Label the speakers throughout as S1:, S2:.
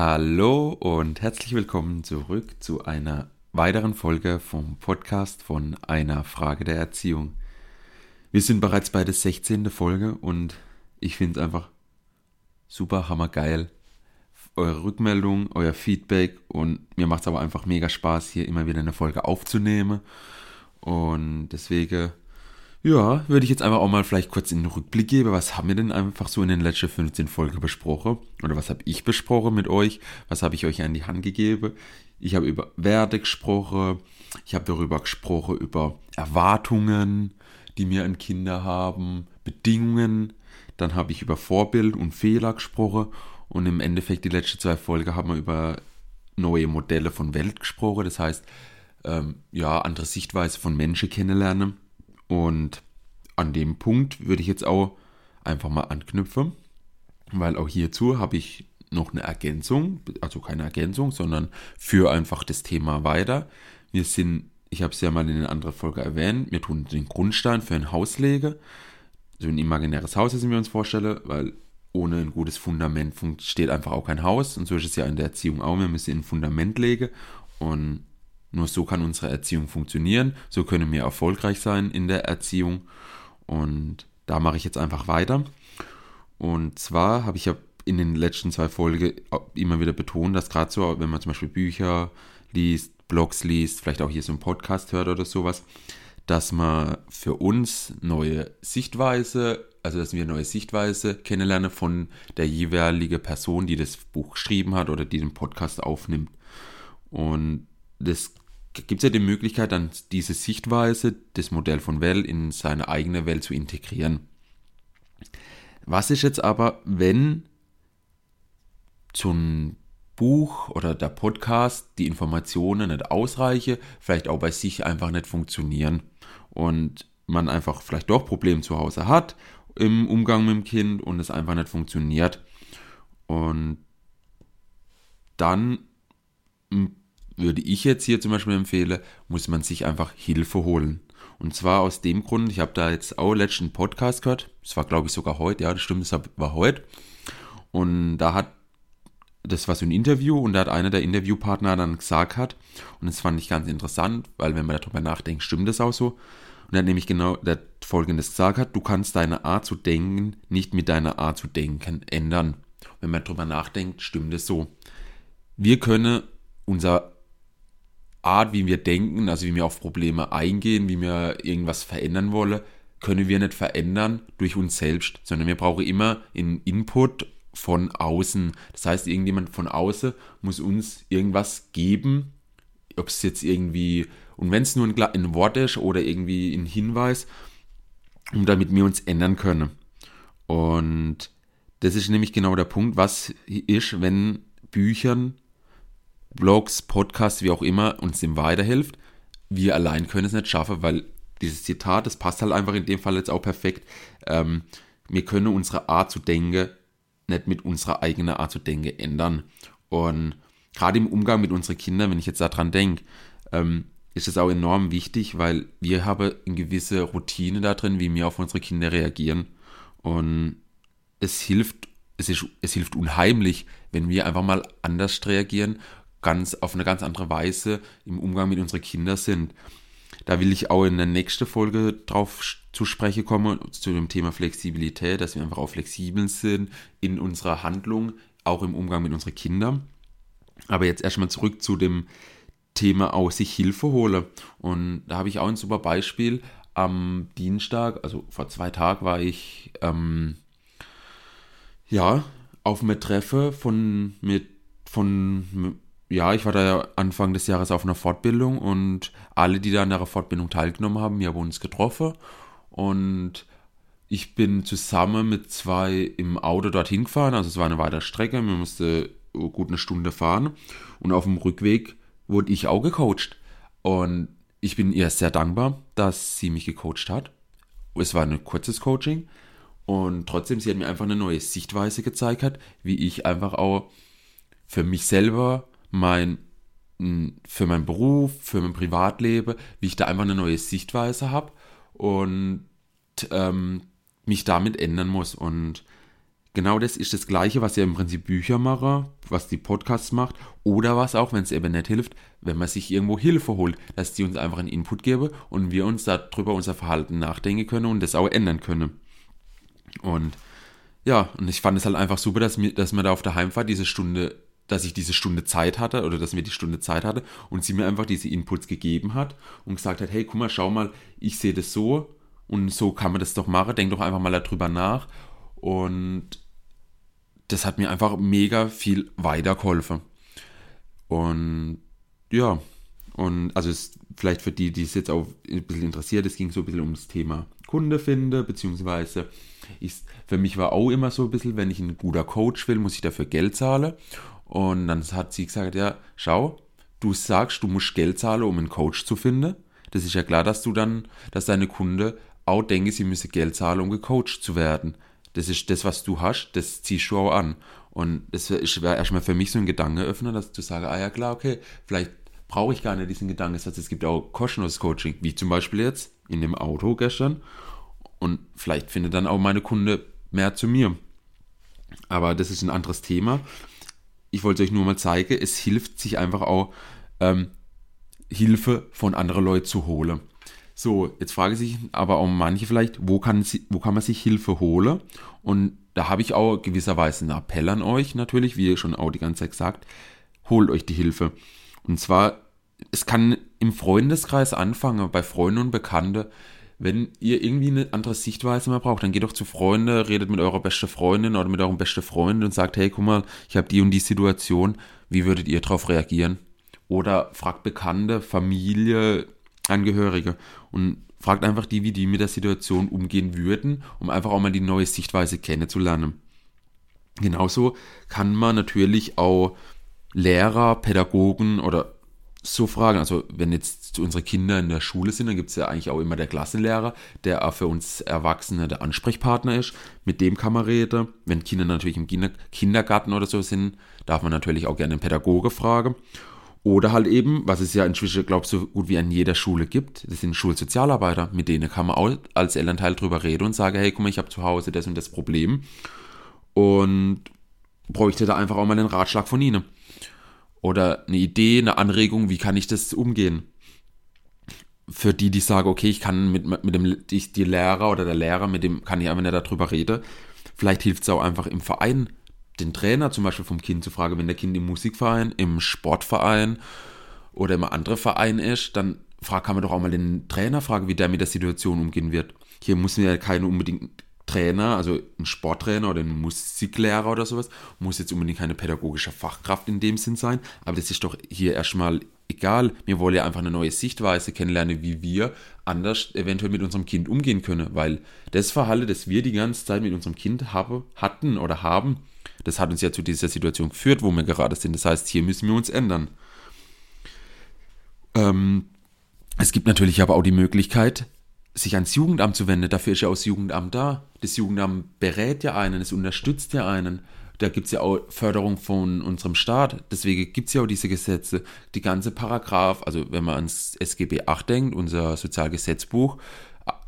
S1: Hallo und herzlich willkommen zurück zu einer weiteren Folge vom Podcast von einer Frage der Erziehung. Wir sind bereits bei der 16. Folge und ich finde es einfach super hammergeil. Eure Rückmeldung, euer Feedback und mir macht es aber einfach mega Spaß, hier immer wieder eine Folge aufzunehmen. Und deswegen ja, würde ich jetzt einfach auch mal vielleicht kurz in den Rückblick geben. Was haben wir denn einfach so in den letzten 15 Folgen besprochen? Oder was habe ich besprochen mit euch? Was habe ich euch an die Hand gegeben? Ich habe über Werte gesprochen. Ich habe darüber gesprochen, über Erwartungen, die wir an Kinder haben, Bedingungen. Dann habe ich über Vorbild und Fehler gesprochen. Und im Endeffekt, die letzten zwei Folgen haben wir über neue Modelle von Welt gesprochen. Das heißt, ähm, ja, andere Sichtweise von Menschen kennenlernen. Und an dem Punkt würde ich jetzt auch einfach mal anknüpfen, weil auch hierzu habe ich noch eine Ergänzung, also keine Ergänzung, sondern für einfach das Thema weiter. Wir sind, ich habe es ja mal in einer anderen Folge erwähnt, wir tun den Grundstein für ein Haus legen. So ein imaginäres Haus, das ich mir uns vorstelle, weil ohne ein gutes Fundament steht einfach auch kein Haus. Und so ist es ja in der Erziehung auch. Wir müssen ein Fundament legen. Und nur so kann unsere Erziehung funktionieren. So können wir erfolgreich sein in der Erziehung. Und da mache ich jetzt einfach weiter. Und zwar habe ich ja in den letzten zwei Folgen immer wieder betont, dass gerade so, wenn man zum Beispiel Bücher liest, Blogs liest, vielleicht auch hier so einen Podcast hört oder sowas, dass man für uns neue Sichtweise, also dass wir neue Sichtweise kennenlernen von der jeweiligen Person, die das Buch geschrieben hat oder die den Podcast aufnimmt. Und das gibt es ja die Möglichkeit, dann diese Sichtweise, das Modell von Well in seine eigene Welt zu integrieren. Was ist jetzt aber, wenn zum Buch oder der Podcast die Informationen nicht ausreichen, vielleicht auch bei sich einfach nicht funktionieren und man einfach vielleicht doch Probleme zu Hause hat im Umgang mit dem Kind und es einfach nicht funktioniert. Und dann würde ich jetzt hier zum Beispiel empfehlen, muss man sich einfach Hilfe holen. Und zwar aus dem Grund, ich habe da jetzt auch letzten Podcast gehört, das war glaube ich sogar heute, ja, das stimmt, das war heute. Und da hat, das war so ein Interview und da hat einer der Interviewpartner dann gesagt hat, und das fand ich ganz interessant, weil wenn man darüber nachdenkt, stimmt das auch so. Und er hat nämlich genau der folgendes gesagt hat, du kannst deine Art zu denken nicht mit deiner Art zu denken ändern. Wenn man darüber nachdenkt, stimmt es so. Wir können unser Art, wie wir denken, also wie wir auf Probleme eingehen, wie wir irgendwas verändern wollen, können wir nicht verändern durch uns selbst, sondern wir brauchen immer einen Input von außen. Das heißt, irgendjemand von außen muss uns irgendwas geben, ob es jetzt irgendwie, und wenn es nur ein, ein Wort ist oder irgendwie ein Hinweis, um damit wir uns ändern können. Und das ist nämlich genau der Punkt, was ist, wenn Büchern Blogs, Podcasts, wie auch immer, uns dem weiterhilft. Wir allein können es nicht schaffen, weil dieses Zitat, das passt halt einfach in dem Fall jetzt auch perfekt. Ähm, wir können unsere Art zu denken nicht mit unserer eigenen Art zu denken ändern. Und gerade im Umgang mit unseren Kindern, wenn ich jetzt daran denke, ähm, ist es auch enorm wichtig, weil wir haben eine gewisse Routine da drin, wie wir auf unsere Kinder reagieren. Und es hilft, es, ist, es hilft unheimlich, wenn wir einfach mal anders reagieren ganz auf eine ganz andere Weise im Umgang mit unseren Kindern sind. Da will ich auch in der nächsten Folge drauf zu sprechen kommen, zu dem Thema Flexibilität, dass wir einfach auch flexibel sind in unserer Handlung, auch im Umgang mit unseren Kindern. Aber jetzt erstmal zurück zu dem Thema auch sich Hilfe holen. Und da habe ich auch ein super Beispiel. Am Dienstag, also vor zwei Tagen, war ich ähm, ja auf einem Treffen von mit von ja, ich war da Anfang des Jahres auf einer Fortbildung und alle, die da an der Fortbildung teilgenommen haben, wir haben uns getroffen. Und ich bin zusammen mit zwei im Auto dorthin gefahren, also es war eine weitere Strecke, wir mussten gut eine Stunde fahren. Und auf dem Rückweg wurde ich auch gecoacht. Und ich bin ihr sehr dankbar, dass sie mich gecoacht hat. Es war ein kurzes Coaching. Und trotzdem, sie hat mir einfach eine neue Sichtweise gezeigt hat, wie ich einfach auch für mich selber mein, für meinen Beruf, für mein Privatleben, wie ich da einfach eine neue Sichtweise habe und ähm, mich damit ändern muss. Und genau das ist das Gleiche, was ja im Prinzip Bücher mache, was die Podcasts macht oder was auch, wenn es eben nicht hilft, wenn man sich irgendwo Hilfe holt, dass die uns einfach einen Input geben und wir uns darüber unser Verhalten nachdenken können und das auch ändern können. Und ja, und ich fand es halt einfach super, dass, mir, dass man da auf der Heimfahrt diese Stunde, dass ich diese Stunde Zeit hatte oder dass mir die Stunde Zeit hatte und sie mir einfach diese Inputs gegeben hat und gesagt hat, hey, guck mal, schau mal, ich sehe das so und so kann man das doch machen, denk doch einfach mal darüber nach und das hat mir einfach mega viel weitergeholfen. Und ja, und also es, vielleicht für die, die es jetzt auch ein bisschen interessiert, es ging so ein bisschen ums Thema Kunde finde, beziehungsweise ich, für mich war auch immer so ein bisschen, wenn ich ein guter Coach will, muss ich dafür Geld zahlen. Und dann hat sie gesagt, ja, schau, du sagst, du musst Geld zahlen, um einen Coach zu finden. Das ist ja klar, dass du dann, dass deine Kunde auch denken, sie müsse Geld zahlen, um gecoacht zu werden. Das ist das, was du hast, das ziehst du auch an. Und das wäre erstmal für mich so ein Gedankenöffner, dass du sagst, ah ja klar, okay, vielleicht brauche ich gar nicht diesen Gedankensatz. Es gibt auch kostenloses Coaching, wie zum Beispiel jetzt in dem Auto gestern. Und vielleicht findet dann auch meine Kunde mehr zu mir. Aber das ist ein anderes Thema. Ich wollte euch nur mal zeigen, es hilft sich einfach auch, ähm, Hilfe von anderen Leuten zu holen. So, jetzt frage sich aber auch manche vielleicht, wo kann, wo kann man sich Hilfe holen? Und da habe ich auch gewisserweise einen Appell an euch natürlich, wie ihr schon auch die ganze Zeit gesagt, holt euch die Hilfe. Und zwar, es kann im Freundeskreis anfangen, bei Freunden und Bekannten. Wenn ihr irgendwie eine andere Sichtweise mal braucht, dann geht doch zu Freunden, redet mit eurer besten Freundin oder mit eurem besten Freund und sagt, hey, guck mal, ich habe die und die Situation, wie würdet ihr darauf reagieren? Oder fragt Bekannte, Familie, Angehörige und fragt einfach die, wie die mit der Situation umgehen würden, um einfach auch mal die neue Sichtweise kennenzulernen. Genauso kann man natürlich auch Lehrer, Pädagogen oder so fragen. Also wenn jetzt unsere Kinder in der Schule sind, dann gibt es ja eigentlich auch immer der Klassenlehrer, der auch für uns Erwachsene der Ansprechpartner ist. Mit dem kann man reden. Wenn Kinder natürlich im Kindergarten oder so sind, darf man natürlich auch gerne einen Pädagoge fragen. Oder halt eben, was es ja inzwischen, glaube ich, so gut wie an jeder Schule gibt, das sind Schulsozialarbeiter. Mit denen kann man auch als Elternteil drüber reden und sagen, hey, guck mal, ich habe zu Hause das und das Problem. Und bräuchte da einfach auch mal einen Ratschlag von ihnen. Oder eine Idee, eine Anregung, wie kann ich das umgehen? Für die, die sagen, okay, ich kann mit, mit dem, die, die Lehrer oder der Lehrer, mit dem kann ich einfach nicht darüber reden. Vielleicht hilft es auch einfach im Verein, den Trainer zum Beispiel vom Kind zu fragen, wenn der Kind im Musikverein, im Sportverein oder im anderen Verein ist, dann frag, kann man doch auch mal den Trainer fragen, wie der mit der Situation umgehen wird. Hier muss man ja keine unbedingt Trainer, also ein Sporttrainer oder ein Musiklehrer oder sowas, muss jetzt unbedingt keine pädagogische Fachkraft in dem Sinn sein, aber das ist doch hier erstmal egal. Wir wollen ja einfach eine neue Sichtweise kennenlernen, wie wir anders eventuell mit unserem Kind umgehen können, weil das Verhalten, das wir die ganze Zeit mit unserem Kind habe, hatten oder haben, das hat uns ja zu dieser Situation geführt, wo wir gerade sind. Das heißt, hier müssen wir uns ändern. Ähm, es gibt natürlich aber auch die Möglichkeit, sich ans Jugendamt zu wenden. Dafür ist ja auch das Jugendamt da. Das Jugendamt berät ja einen, es unterstützt ja einen. Da gibt es ja auch Förderung von unserem Staat. Deswegen gibt es ja auch diese Gesetze. Die ganze Paragraph, also wenn man ans SGB 8 denkt, unser Sozialgesetzbuch,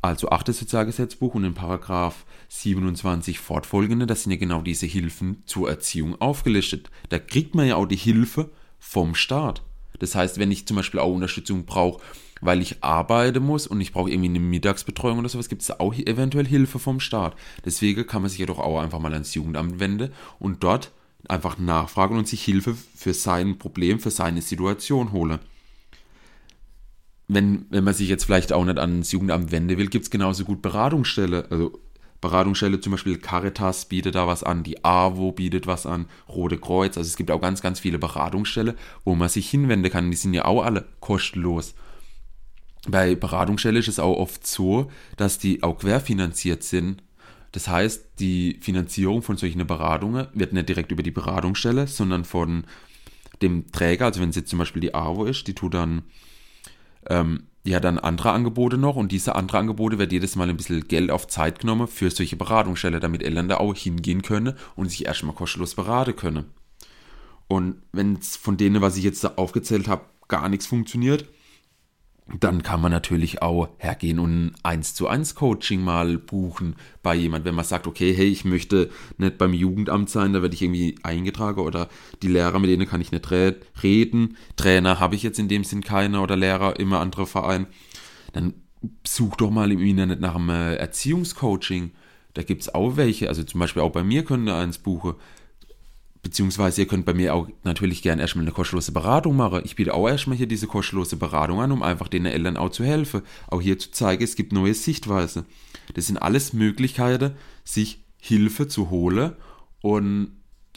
S1: also 8. Sozialgesetzbuch und in Paragraph 27 fortfolgende, das sind ja genau diese Hilfen zur Erziehung aufgelistet. Da kriegt man ja auch die Hilfe vom Staat. Das heißt, wenn ich zum Beispiel auch Unterstützung brauche, weil ich arbeiten muss und ich brauche irgendwie eine Mittagsbetreuung oder sowas, gibt es auch eventuell Hilfe vom Staat. Deswegen kann man sich jedoch auch einfach mal ans Jugendamt wenden und dort einfach nachfragen und sich Hilfe für sein Problem, für seine Situation holen. Wenn, wenn man sich jetzt vielleicht auch nicht ans Jugendamt wenden will, gibt es genauso gut Beratungsstelle. Also Beratungsstelle, zum Beispiel Caritas bietet da was an, die AWO bietet was an, Rote Kreuz. Also es gibt auch ganz, ganz viele Beratungsstelle, wo man sich hinwenden kann. Die sind ja auch alle kostenlos. Bei Beratungsstelle ist es auch oft so, dass die auch querfinanziert sind. Das heißt, die Finanzierung von solchen Beratungen wird nicht direkt über die Beratungsstelle, sondern von dem Träger, also wenn es jetzt zum Beispiel die AWO ist, die tut dann ähm, die hat dann andere Angebote noch und diese andere Angebote wird jedes Mal ein bisschen Geld auf Zeit genommen für solche Beratungsstellen, damit Eltern da auch hingehen können und sich erstmal kostenlos beraten können. Und wenn es von denen, was ich jetzt aufgezählt habe, gar nichts funktioniert, dann kann man natürlich auch hergehen und ein 1 zu 1 Coaching mal buchen bei jemand, wenn man sagt, okay, hey, ich möchte nicht beim Jugendamt sein, da werde ich irgendwie eingetragen oder die Lehrer, mit denen kann ich nicht reden. Trainer habe ich jetzt in dem Sinn keiner oder Lehrer, immer andere Verein. Dann such doch mal im Internet nach einem äh, Erziehungscoaching. Da gibt es auch welche, also zum Beispiel auch bei mir könnt ihr eins buchen. Beziehungsweise ihr könnt bei mir auch natürlich gerne erstmal eine kostenlose Beratung machen. Ich biete auch erstmal hier diese kostenlose Beratung an, um einfach den Eltern auch zu helfen. Auch hier zu zeigen, es gibt neue Sichtweisen. Das sind alles Möglichkeiten, sich Hilfe zu holen und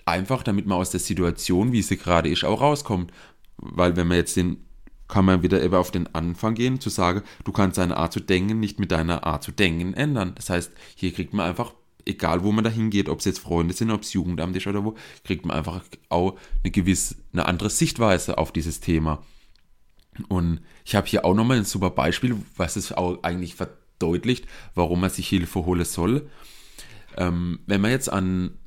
S1: einfach, damit man aus der Situation, wie sie gerade ist, auch rauskommt. Weil wenn man jetzt den, kann man wieder eben auf den Anfang gehen, zu sagen, du kannst deine Art zu denken nicht mit deiner Art zu denken ändern. Das heißt, hier kriegt man einfach egal wo man da hingeht, ob es jetzt Freunde sind, ob es Jugendamt ist oder wo, kriegt man einfach auch eine gewisse, eine andere Sichtweise auf dieses Thema. Und ich habe hier auch nochmal ein super Beispiel, was es auch eigentlich verdeutlicht, warum man sich Hilfe holen soll. Ähm, wenn man jetzt an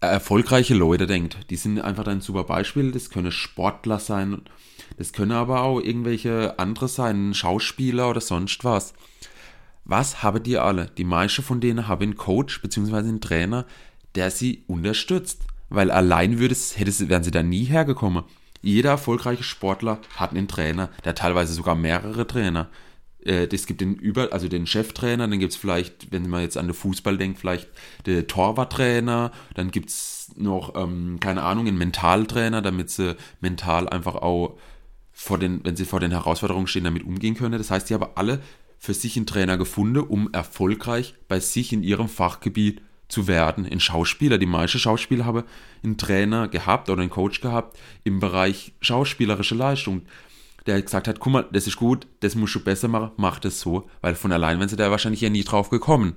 S1: erfolgreiche Leute denkt, die sind einfach ein super Beispiel, das können Sportler sein, das können aber auch irgendwelche andere sein, Schauspieler oder sonst was. Was haben die alle? Die meisten von denen haben einen Coach bzw. einen Trainer, der sie unterstützt. Weil allein würde es, wären sie da nie hergekommen. Jeder erfolgreiche Sportler hat einen Trainer, der teilweise sogar mehrere Trainer. Äh, es gibt den über, also den Cheftrainer, dann gibt es vielleicht, wenn man jetzt an den Fußball denkt, vielleicht den Torwarttrainer, dann gibt es noch, ähm, keine Ahnung, einen Mentaltrainer, damit sie mental einfach auch vor den, wenn sie vor den Herausforderungen stehen, damit umgehen können. Das heißt, die haben alle für sich einen Trainer gefunden, um erfolgreich bei sich in ihrem Fachgebiet zu werden. Ein Schauspieler, die meisten Schauspieler haben einen Trainer gehabt oder einen Coach gehabt im Bereich schauspielerische Leistung, der gesagt hat, guck mal, das ist gut, das musst du besser machen, mach das so, weil von allein wären sie da wahrscheinlich ja nie drauf gekommen.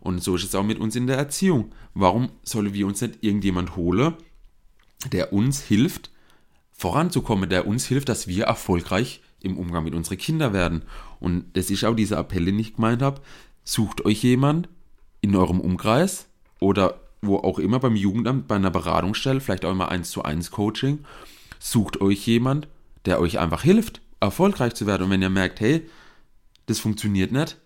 S1: Und so ist es auch mit uns in der Erziehung. Warum sollen wir uns nicht irgendjemand holen, der uns hilft, voranzukommen, der uns hilft, dass wir erfolgreich im Umgang mit unseren Kindern werden. Und das ist auch dieser Appell, den ich gemeint habe. Sucht euch jemand in eurem Umkreis oder wo auch immer beim Jugendamt, bei einer Beratungsstelle, vielleicht auch immer eins zu eins Coaching. Sucht euch jemand, der euch einfach hilft, erfolgreich zu werden. Und wenn ihr merkt, hey, das funktioniert nicht,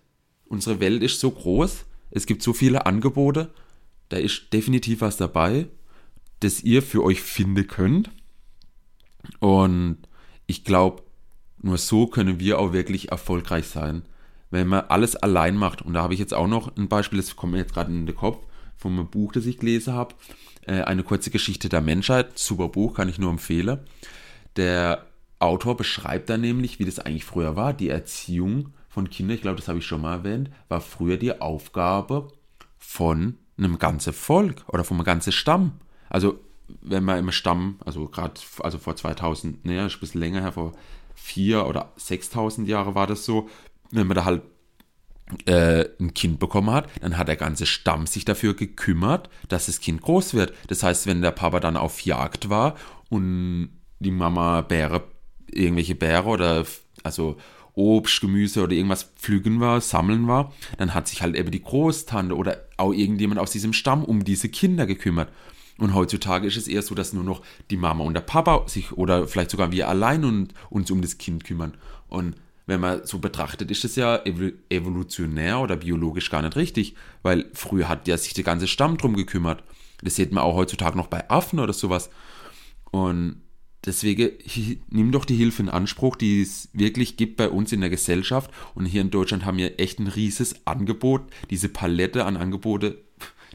S1: unsere Welt ist so groß, es gibt so viele Angebote, da ist definitiv was dabei, das ihr für euch finden könnt. Und ich glaube, nur so können wir auch wirklich erfolgreich sein. Wenn man alles allein macht, und da habe ich jetzt auch noch ein Beispiel, das kommt mir jetzt gerade in den Kopf, von einem Buch, das ich gelesen habe, äh, eine kurze Geschichte der Menschheit, super Buch, kann ich nur empfehlen. Der Autor beschreibt da nämlich, wie das eigentlich früher war. Die Erziehung von Kindern, ich glaube, das habe ich schon mal erwähnt, war früher die Aufgabe von einem ganzen Volk oder von einem ganzen Stamm. Also wenn man im Stamm, also gerade also vor 2000, naja, ist ein bisschen länger her, vor vier oder 6000 Jahre war das so, wenn man da halt äh, ein Kind bekommen hat, dann hat der ganze Stamm sich dafür gekümmert, dass das Kind groß wird. Das heißt, wenn der Papa dann auf Jagd war und die Mama Bäre, irgendwelche Bäre oder also Obst, Gemüse oder irgendwas pflügen war, sammeln war, dann hat sich halt eben die Großtante oder auch irgendjemand aus diesem Stamm um diese Kinder gekümmert. Und heutzutage ist es eher so, dass nur noch die Mama und der Papa sich oder vielleicht sogar wir allein und, uns um das Kind kümmern. Und wenn man so betrachtet, ist es ja evolutionär oder biologisch gar nicht richtig, weil früher hat ja sich der ganze Stamm drum gekümmert. Das sieht man auch heutzutage noch bei Affen oder sowas. Und deswegen nimm doch die Hilfe in Anspruch, die es wirklich gibt bei uns in der Gesellschaft. Und hier in Deutschland haben wir echt ein rieses Angebot. Diese Palette an Angebote,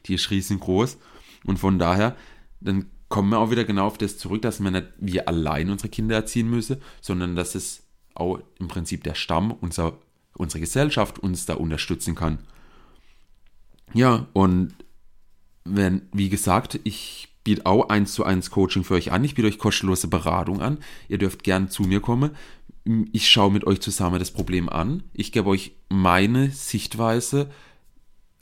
S1: die ist riesengroß. Und von daher, dann kommen wir auch wieder genau auf das zurück, dass wir nicht wir allein unsere Kinder erziehen müssen, sondern dass es auch im Prinzip der Stamm, unser, unsere Gesellschaft uns da unterstützen kann. Ja, und wenn, wie gesagt, ich biete auch eins zu eins Coaching für euch an. Ich biete euch kostenlose Beratung an. Ihr dürft gern zu mir kommen. Ich schaue mit euch zusammen das Problem an. Ich gebe euch meine Sichtweise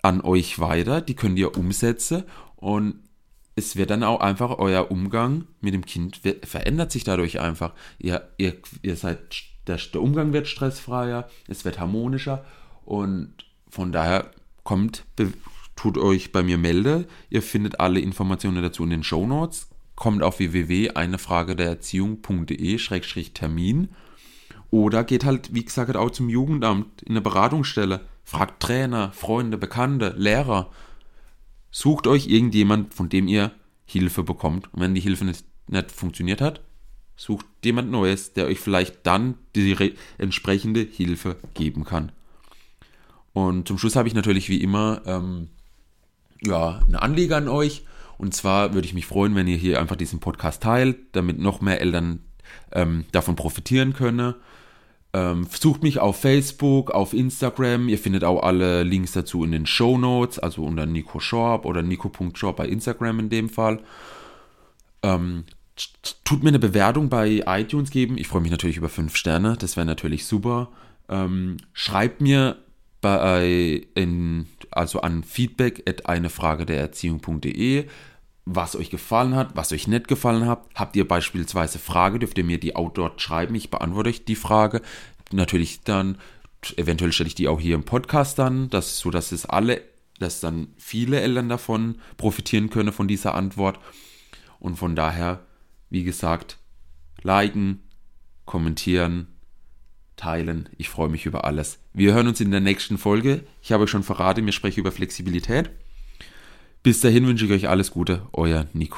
S1: an euch weiter. Die könnt ihr umsetzen und es wird dann auch einfach euer Umgang mit dem Kind verändert sich dadurch einfach. Ihr, ihr, ihr seid, der, der Umgang wird stressfreier, es wird harmonischer und von daher kommt, tut euch bei mir melde. Ihr findet alle Informationen dazu in den Show Notes. Kommt auf www.einefragedererziehung.de-termin Oder geht halt, wie gesagt, auch zum Jugendamt in eine Beratungsstelle. Fragt Trainer, Freunde, Bekannte, Lehrer. Sucht euch irgendjemand, von dem ihr Hilfe bekommt. Und wenn die Hilfe nicht, nicht funktioniert hat, sucht jemand Neues, der euch vielleicht dann die entsprechende Hilfe geben kann. Und zum Schluss habe ich natürlich wie immer ähm, ja, eine Anliege an euch. Und zwar würde ich mich freuen, wenn ihr hier einfach diesen Podcast teilt, damit noch mehr Eltern ähm, davon profitieren können. Ähm, sucht mich auf Facebook, auf Instagram. Ihr findet auch alle Links dazu in den Show Notes, also unter Nico Shop oder nico.shop bei Instagram in dem Fall. Ähm, tut mir eine Bewertung bei iTunes geben. Ich freue mich natürlich über 5 Sterne. Das wäre natürlich super. Ähm, schreibt mir bei in, also an feedback at eine der Erziehung.de, was euch gefallen hat, was euch nicht gefallen hat. Habt ihr beispielsweise Frage, dürft ihr mir die auch dort schreiben. Ich beantworte euch die Frage. Natürlich dann, eventuell stelle ich die auch hier im Podcast dann, dass, so es alle, dass dann viele Eltern davon profitieren können von dieser Antwort. Und von daher, wie gesagt, liken, kommentieren, teilen. Ich freue mich über alles. Wir hören uns in der nächsten Folge. Ich habe euch schon verraten, wir sprechen über Flexibilität. Bis dahin wünsche ich euch alles Gute, euer Nico.